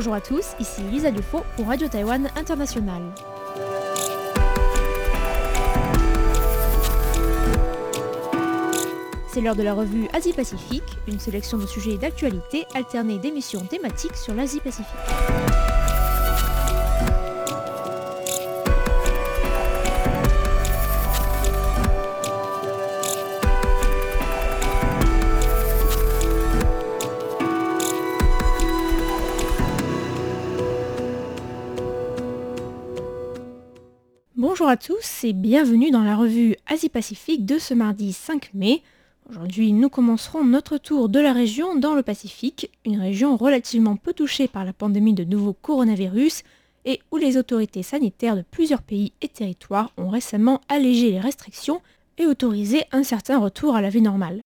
Bonjour à tous, ici Lisa Dufaux pour Radio Taïwan International. C'est l'heure de la revue Asie-Pacifique, une sélection de sujets d'actualité alternée d'émissions thématiques sur l'Asie-Pacifique. Bonjour à tous et bienvenue dans la revue Asie-Pacifique de ce mardi 5 mai. Aujourd'hui, nous commencerons notre tour de la région dans le Pacifique, une région relativement peu touchée par la pandémie de nouveau coronavirus et où les autorités sanitaires de plusieurs pays et territoires ont récemment allégé les restrictions et autorisé un certain retour à la vie normale.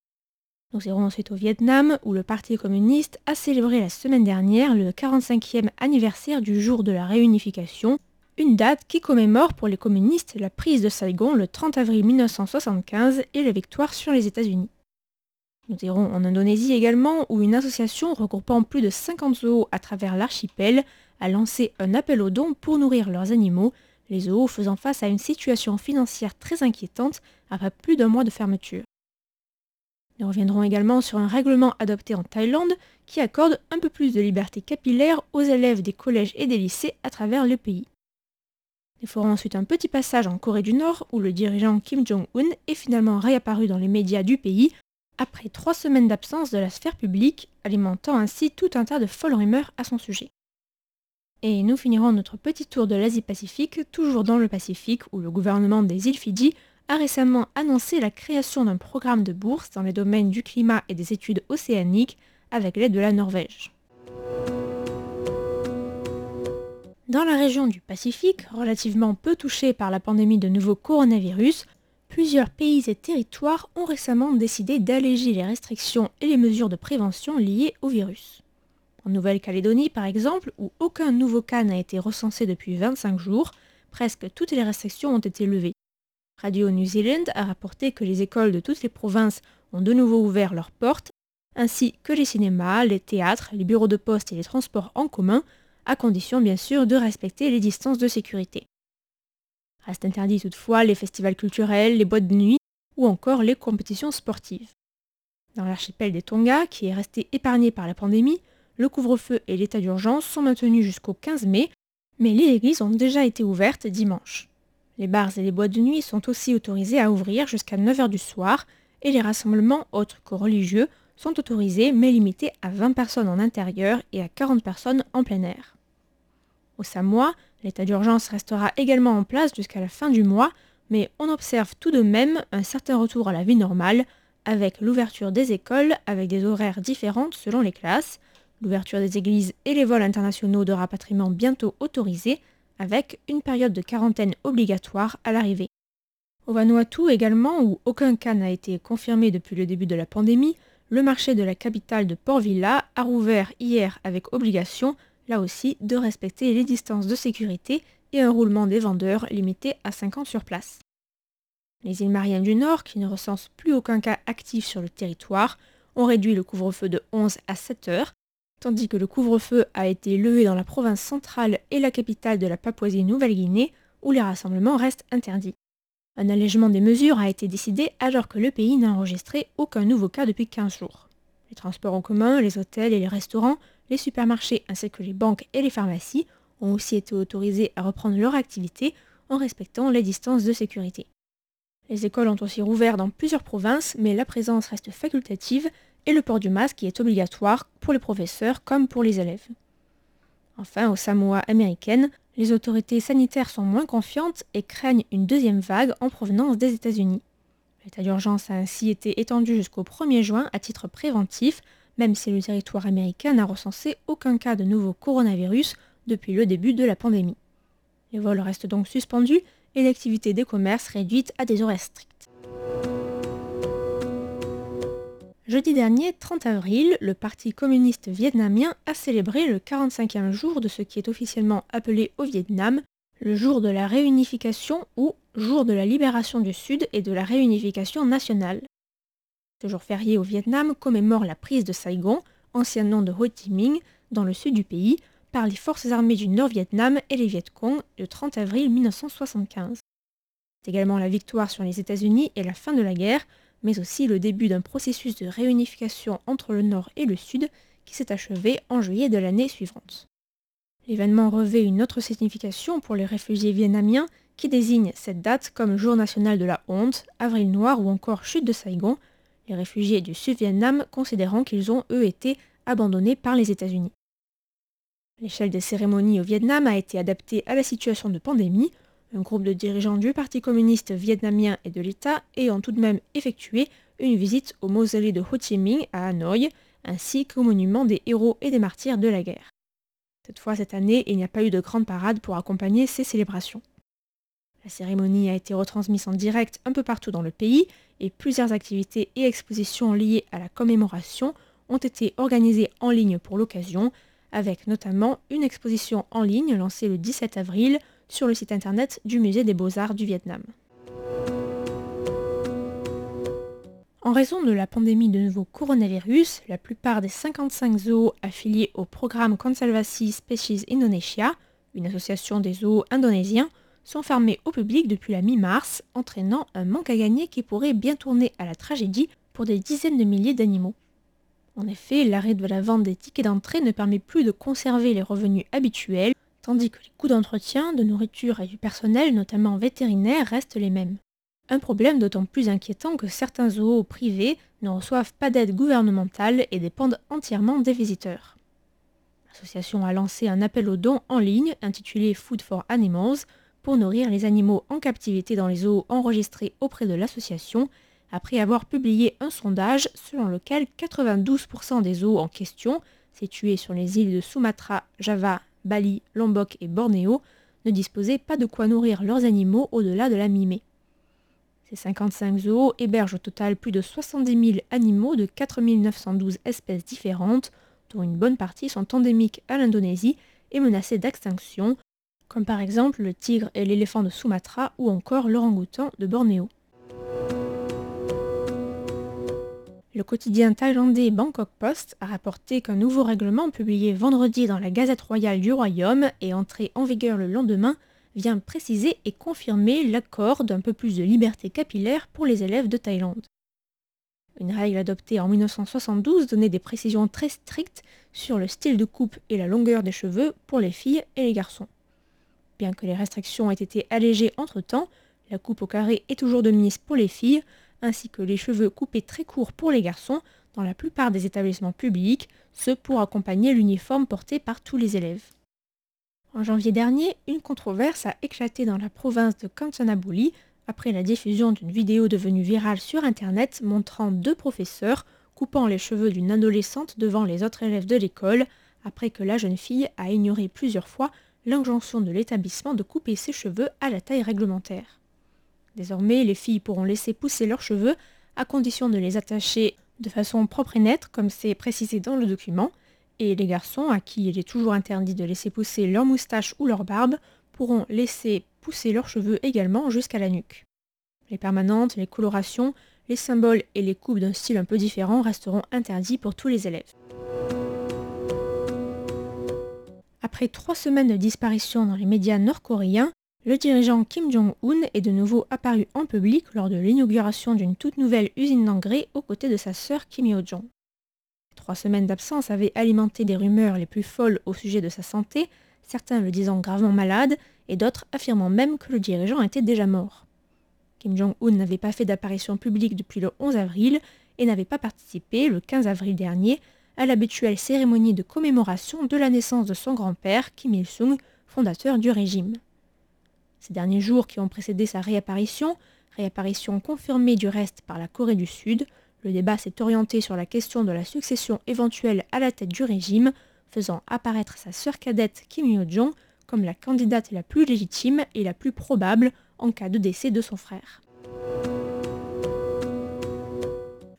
Nous irons ensuite au Vietnam, où le Parti communiste a célébré la semaine dernière le 45e anniversaire du jour de la réunification, une date qui commémore pour les communistes la prise de Saigon le 30 avril 1975 et la victoire sur les États-Unis. Nous irons en Indonésie également, où une association regroupant plus de 50 zoos à travers l'archipel a lancé un appel aux dons pour nourrir leurs animaux, les zoos faisant face à une situation financière très inquiétante après plus d'un mois de fermeture. Nous reviendrons également sur un règlement adopté en Thaïlande qui accorde un peu plus de liberté capillaire aux élèves des collèges et des lycées à travers le pays. Nous ferons ensuite un petit passage en Corée du Nord où le dirigeant Kim Jong-un est finalement réapparu dans les médias du pays après trois semaines d'absence de la sphère publique, alimentant ainsi tout un tas de folles rumeurs à son sujet. Et nous finirons notre petit tour de l'Asie-Pacifique, toujours dans le Pacifique, où le gouvernement des îles Fidji a récemment annoncé la création d'un programme de bourse dans les domaines du climat et des études océaniques avec l'aide de la Norvège. Dans la région du Pacifique, relativement peu touchée par la pandémie de nouveau coronavirus, plusieurs pays et territoires ont récemment décidé d'alléger les restrictions et les mesures de prévention liées au virus. En Nouvelle-Calédonie, par exemple, où aucun nouveau cas n'a été recensé depuis 25 jours, presque toutes les restrictions ont été levées. Radio New Zealand a rapporté que les écoles de toutes les provinces ont de nouveau ouvert leurs portes, ainsi que les cinémas, les théâtres, les bureaux de poste et les transports en commun, à condition bien sûr de respecter les distances de sécurité. Reste interdit toutefois les festivals culturels, les boîtes de nuit ou encore les compétitions sportives. Dans l'archipel des Tonga, qui est resté épargné par la pandémie, le couvre-feu et l'état d'urgence sont maintenus jusqu'au 15 mai, mais les églises ont déjà été ouvertes dimanche. Les bars et les boîtes de nuit sont aussi autorisés à ouvrir jusqu'à 9h du soir et les rassemblements autres que religieux sont autorisés mais limités à 20 personnes en intérieur et à 40 personnes en plein air. Au Samoa, l'état d'urgence restera également en place jusqu'à la fin du mois, mais on observe tout de même un certain retour à la vie normale, avec l'ouverture des écoles avec des horaires différentes selon les classes, l'ouverture des églises et les vols internationaux de rapatriement bientôt autorisés, avec une période de quarantaine obligatoire à l'arrivée. Au Vanuatu également, où aucun cas n'a été confirmé depuis le début de la pandémie, le marché de la capitale de Port Villa a rouvert hier avec obligation là aussi de respecter les distances de sécurité et un roulement des vendeurs limité à 50 sur place. Les îles Mariannes du Nord, qui ne recensent plus aucun cas actif sur le territoire, ont réduit le couvre-feu de 11 à 7 heures, tandis que le couvre-feu a été levé dans la province centrale et la capitale de la Papouasie-Nouvelle-Guinée, où les rassemblements restent interdits. Un allègement des mesures a été décidé alors que le pays n'a enregistré aucun nouveau cas depuis 15 jours. Les transports en commun, les hôtels et les restaurants les supermarchés ainsi que les banques et les pharmacies ont aussi été autorisés à reprendre leur activité en respectant les distances de sécurité. Les écoles ont aussi rouvert dans plusieurs provinces, mais la présence reste facultative et le port du masque est obligatoire pour les professeurs comme pour les élèves. Enfin, au Samoa américaine, les autorités sanitaires sont moins confiantes et craignent une deuxième vague en provenance des États-Unis. L'état d'urgence a ainsi été étendu jusqu'au 1er juin à titre préventif même si le territoire américain n'a recensé aucun cas de nouveau coronavirus depuis le début de la pandémie. Les vols restent donc suspendus et l'activité des commerces réduite à des horaires stricts. Jeudi dernier, 30 avril, le Parti communiste vietnamien a célébré le 45e jour de ce qui est officiellement appelé au Vietnam le jour de la réunification ou jour de la libération du Sud et de la réunification nationale. Ce jour férié au Vietnam commémore la prise de Saigon, ancien nom de Ho Chi Minh, dans le sud du pays, par les forces armées du Nord-Vietnam et les Viet Cong le 30 avril 1975. C'est également la victoire sur les États-Unis et la fin de la guerre, mais aussi le début d'un processus de réunification entre le Nord et le Sud qui s'est achevé en juillet de l'année suivante. L'événement revêt une autre signification pour les réfugiés vietnamiens qui désignent cette date comme jour national de la honte, avril noir ou encore chute de Saigon, les réfugiés du Sud-Vietnam considérant qu'ils ont, eux, été abandonnés par les États-Unis. L'échelle des cérémonies au Vietnam a été adaptée à la situation de pandémie, un groupe de dirigeants du Parti communiste vietnamien et de l'État ayant tout de même effectué une visite au mausolée de Ho Chi Minh à Hanoï, ainsi qu'au monument des héros et des martyrs de la guerre. Cette fois, cette année, il n'y a pas eu de grande parade pour accompagner ces célébrations. La cérémonie a été retransmise en direct un peu partout dans le pays et plusieurs activités et expositions liées à la commémoration ont été organisées en ligne pour l'occasion, avec notamment une exposition en ligne lancée le 17 avril sur le site internet du Musée des beaux-arts du Vietnam. En raison de la pandémie de nouveau coronavirus, la plupart des 55 zoos affiliés au programme Conservasi Species Indonesia, une association des zoos indonésiens, sont fermés au public depuis la mi-mars, entraînant un manque à gagner qui pourrait bien tourner à la tragédie pour des dizaines de milliers d'animaux. En effet, l'arrêt de la vente des tickets d'entrée ne permet plus de conserver les revenus habituels, tandis que les coûts d'entretien, de nourriture et du personnel, notamment vétérinaire, restent les mêmes. Un problème d'autant plus inquiétant que certains zoos privés ne reçoivent pas d'aide gouvernementale et dépendent entièrement des visiteurs. L'association a lancé un appel aux dons en ligne intitulé Food for Animals pour nourrir les animaux en captivité dans les zoos enregistrés auprès de l'association, après avoir publié un sondage selon lequel 92% des zoos en question, situés sur les îles de Sumatra, Java, Bali, Lombok et Bornéo ne disposaient pas de quoi nourrir leurs animaux au-delà de la mi-mai. Ces 55 zoos hébergent au total plus de 70 000 animaux de 4 912 espèces différentes, dont une bonne partie sont endémiques à l'Indonésie et menacées d'extinction, comme par exemple le tigre et l'éléphant de Sumatra ou encore l'orang-outan de Bornéo. Le quotidien thaïlandais Bangkok Post a rapporté qu'un nouveau règlement publié vendredi dans la Gazette royale du Royaume et entré en vigueur le lendemain vient préciser et confirmer l'accord d'un peu plus de liberté capillaire pour les élèves de Thaïlande. Une règle adoptée en 1972 donnait des précisions très strictes sur le style de coupe et la longueur des cheveux pour les filles et les garçons. Bien que les restrictions aient été allégées entre-temps, la coupe au carré est toujours de mise pour les filles, ainsi que les cheveux coupés très courts pour les garçons dans la plupart des établissements publics, ce pour accompagner l'uniforme porté par tous les élèves. En janvier dernier, une controverse a éclaté dans la province de Kanchanaburi après la diffusion d'une vidéo devenue virale sur Internet montrant deux professeurs coupant les cheveux d'une adolescente devant les autres élèves de l'école après que la jeune fille a ignoré plusieurs fois l'injonction de l'établissement de couper ses cheveux à la taille réglementaire. Désormais, les filles pourront laisser pousser leurs cheveux à condition de les attacher de façon propre et nette, comme c'est précisé dans le document, et les garçons, à qui il est toujours interdit de laisser pousser leur moustache ou leur barbe, pourront laisser pousser leurs cheveux également jusqu'à la nuque. Les permanentes, les colorations, les symboles et les coupes d'un style un peu différent resteront interdits pour tous les élèves. Après trois semaines de disparition dans les médias nord-coréens, le dirigeant Kim Jong-un est de nouveau apparu en public lors de l'inauguration d'une toute nouvelle usine d'engrais aux côtés de sa sœur Kim Yo-jong. Trois semaines d'absence avaient alimenté des rumeurs les plus folles au sujet de sa santé, certains le disant gravement malade et d'autres affirmant même que le dirigeant était déjà mort. Kim Jong-un n'avait pas fait d'apparition publique depuis le 11 avril et n'avait pas participé, le 15 avril dernier, à l'habituelle cérémonie de commémoration de la naissance de son grand-père, Kim Il-sung, fondateur du régime. Ces derniers jours qui ont précédé sa réapparition, réapparition confirmée du reste par la Corée du Sud, le débat s'est orienté sur la question de la succession éventuelle à la tête du régime, faisant apparaître sa sœur cadette Kim Yo-jong comme la candidate la plus légitime et la plus probable en cas de décès de son frère.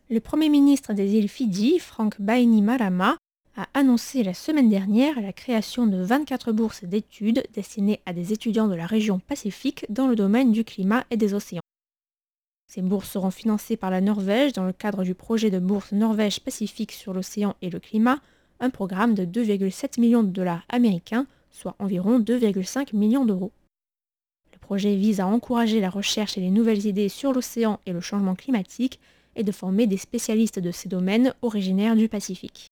Le Premier ministre des îles Fidji, Frank Bainimarama, a annoncé la semaine dernière la création de 24 bourses d'études destinées à des étudiants de la région Pacifique dans le domaine du climat et des océans. Ces bourses seront financées par la Norvège dans le cadre du projet de bourse Norvège Pacifique sur l'océan et le climat, un programme de 2,7 millions de dollars américains, soit environ 2,5 millions d'euros. Le projet vise à encourager la recherche et les nouvelles idées sur l'océan et le changement climatique et de former des spécialistes de ces domaines originaires du Pacifique.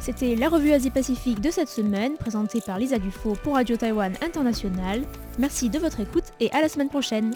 C'était la revue Asie-Pacifique de cette semaine, présentée par Lisa Dufaux pour Radio Taïwan International. Merci de votre écoute et à la semaine prochaine.